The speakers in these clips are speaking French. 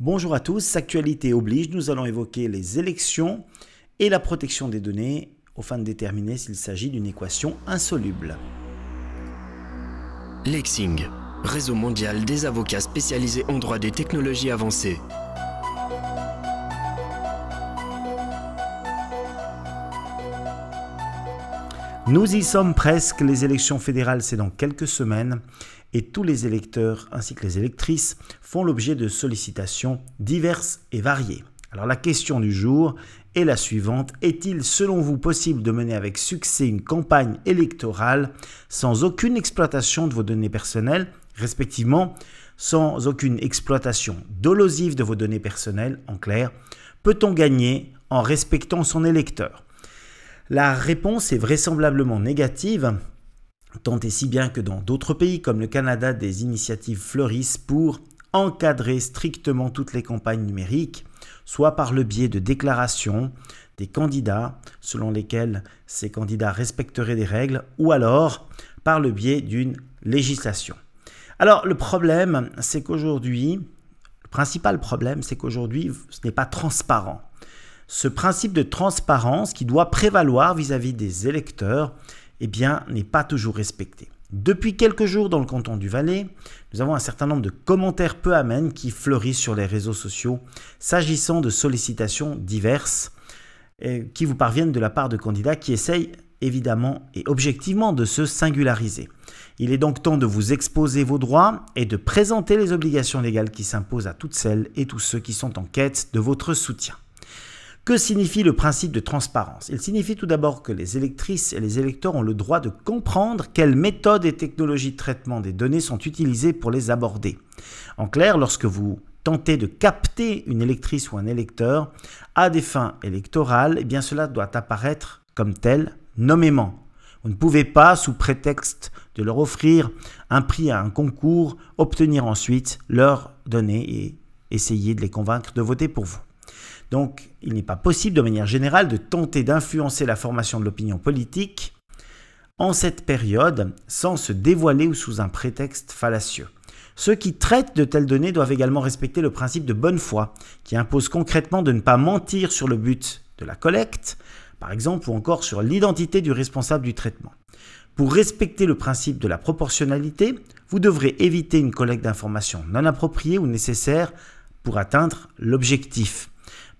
Bonjour à tous, actualité oblige, nous allons évoquer les élections et la protection des données au fin de déterminer s'il s'agit d'une équation insoluble. Lexing, réseau mondial des avocats spécialisés en droit des technologies avancées. Nous y sommes presque, les élections fédérales c'est dans quelques semaines et tous les électeurs ainsi que les électrices font l'objet de sollicitations diverses et variées. Alors la question du jour est la suivante. Est-il selon vous possible de mener avec succès une campagne électorale sans aucune exploitation de vos données personnelles, respectivement sans aucune exploitation dolosive de vos données personnelles, en clair Peut-on gagner en respectant son électeur? La réponse est vraisemblablement négative tant et si bien que dans d'autres pays comme le Canada, des initiatives fleurissent pour encadrer strictement toutes les campagnes numériques, soit par le biais de déclarations des candidats selon lesquelles ces candidats respecteraient des règles, ou alors par le biais d'une législation. Alors le problème, c'est qu'aujourd'hui, le principal problème, c'est qu'aujourd'hui, ce n'est pas transparent. Ce principe de transparence qui doit prévaloir vis-à-vis des électeurs, eh bien, n'est pas toujours respecté. Depuis quelques jours dans le canton du Valais, nous avons un certain nombre de commentaires peu amènes qui fleurissent sur les réseaux sociaux s'agissant de sollicitations diverses qui vous parviennent de la part de candidats qui essayent évidemment et objectivement de se singulariser. Il est donc temps de vous exposer vos droits et de présenter les obligations légales qui s'imposent à toutes celles et tous ceux qui sont en quête de votre soutien. Que signifie le principe de transparence? Il signifie tout d'abord que les électrices et les électeurs ont le droit de comprendre quelles méthodes et technologies de traitement des données sont utilisées pour les aborder. En clair, lorsque vous tentez de capter une électrice ou un électeur à des fins électorales, eh bien cela doit apparaître comme tel nommément. Vous ne pouvez pas, sous prétexte de leur offrir un prix à un concours, obtenir ensuite leurs données et essayer de les convaincre de voter pour vous. Donc, il n'est pas possible de manière générale de tenter d'influencer la formation de l'opinion politique en cette période sans se dévoiler ou sous un prétexte fallacieux. Ceux qui traitent de telles données doivent également respecter le principe de bonne foi, qui impose concrètement de ne pas mentir sur le but de la collecte, par exemple, ou encore sur l'identité du responsable du traitement. Pour respecter le principe de la proportionnalité, vous devrez éviter une collecte d'informations non appropriées ou nécessaires pour atteindre l'objectif.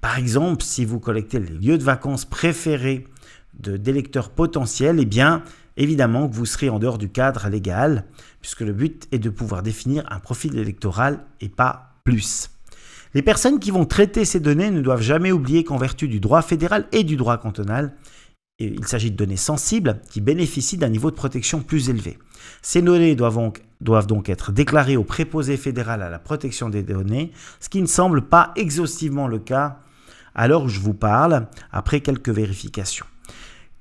Par exemple, si vous collectez les lieux de vacances préférés d'électeurs potentiels, eh bien, évidemment que vous serez en dehors du cadre légal, puisque le but est de pouvoir définir un profil électoral et pas plus. Les personnes qui vont traiter ces données ne doivent jamais oublier qu'en vertu du droit fédéral et du droit cantonal, il s'agit de données sensibles qui bénéficient d'un niveau de protection plus élevé. Ces données doivent donc, doivent donc, être déclarées au préposé fédéral à la protection des données, ce qui ne semble pas exhaustivement le cas alors je vous parle, après quelques vérifications.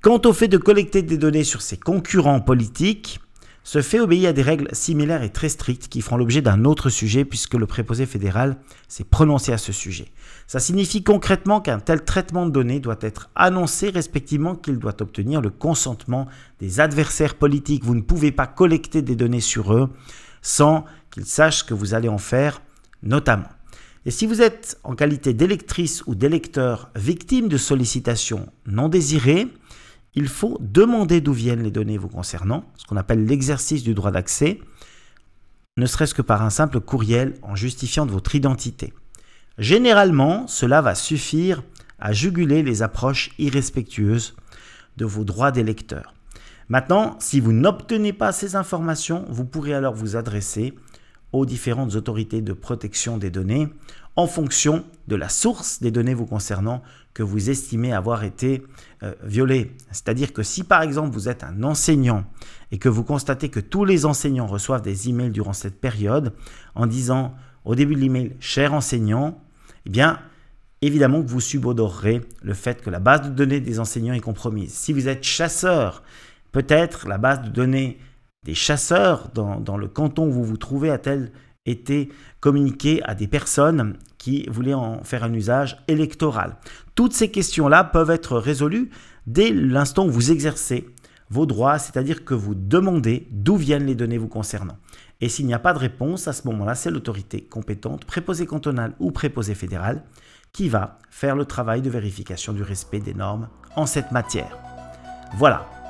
Quant au fait de collecter des données sur ses concurrents politiques, ce fait obéit à des règles similaires et très strictes qui feront l'objet d'un autre sujet puisque le préposé fédéral s'est prononcé à ce sujet. Ça signifie concrètement qu'un tel traitement de données doit être annoncé respectivement qu'il doit obtenir le consentement des adversaires politiques. Vous ne pouvez pas collecter des données sur eux sans qu'ils sachent que vous allez en faire notamment. Et si vous êtes en qualité d'électrice ou d'électeur victime de sollicitations non désirées, il faut demander d'où viennent les données vous concernant, ce qu'on appelle l'exercice du droit d'accès, ne serait-ce que par un simple courriel en justifiant votre identité. Généralement, cela va suffire à juguler les approches irrespectueuses de vos droits d'électeur. Maintenant, si vous n'obtenez pas ces informations, vous pourrez alors vous adresser aux différentes autorités de protection des données en fonction de la source des données vous concernant que vous estimez avoir été euh, violées. C'est-à-dire que si par exemple vous êtes un enseignant et que vous constatez que tous les enseignants reçoivent des emails durant cette période en disant au début de l'email cher enseignant, eh bien évidemment que vous subodorerez le fait que la base de données des enseignants est compromise. Si vous êtes chasseur, peut-être la base de données des chasseurs dans, le canton où vous vous trouvez a-t-elle été communiquée à des personnes qui voulaient en faire un usage électoral? Toutes ces questions-là peuvent être résolues dès l'instant où vous exercez vos droits, c'est-à-dire que vous demandez d'où viennent les données vous concernant. Et s'il n'y a pas de réponse, à ce moment-là, c'est l'autorité compétente, préposé cantonal ou préposé fédéral, qui va faire le travail de vérification du respect des normes en cette matière. Voilà.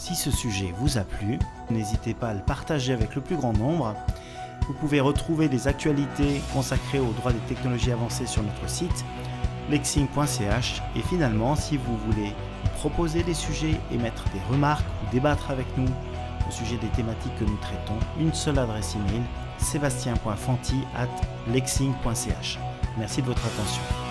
Si ce sujet vous a plu, n'hésitez pas à le partager avec le plus grand nombre. Vous pouvez retrouver des actualités consacrées aux droits des technologies avancées sur notre site lexing.ch et finalement si vous voulez proposer des sujets, émettre des remarques ou débattre avec nous au sujet des thématiques que nous traitons, une seule adresse email sébastien.fanti at lexing.ch. Merci de votre attention.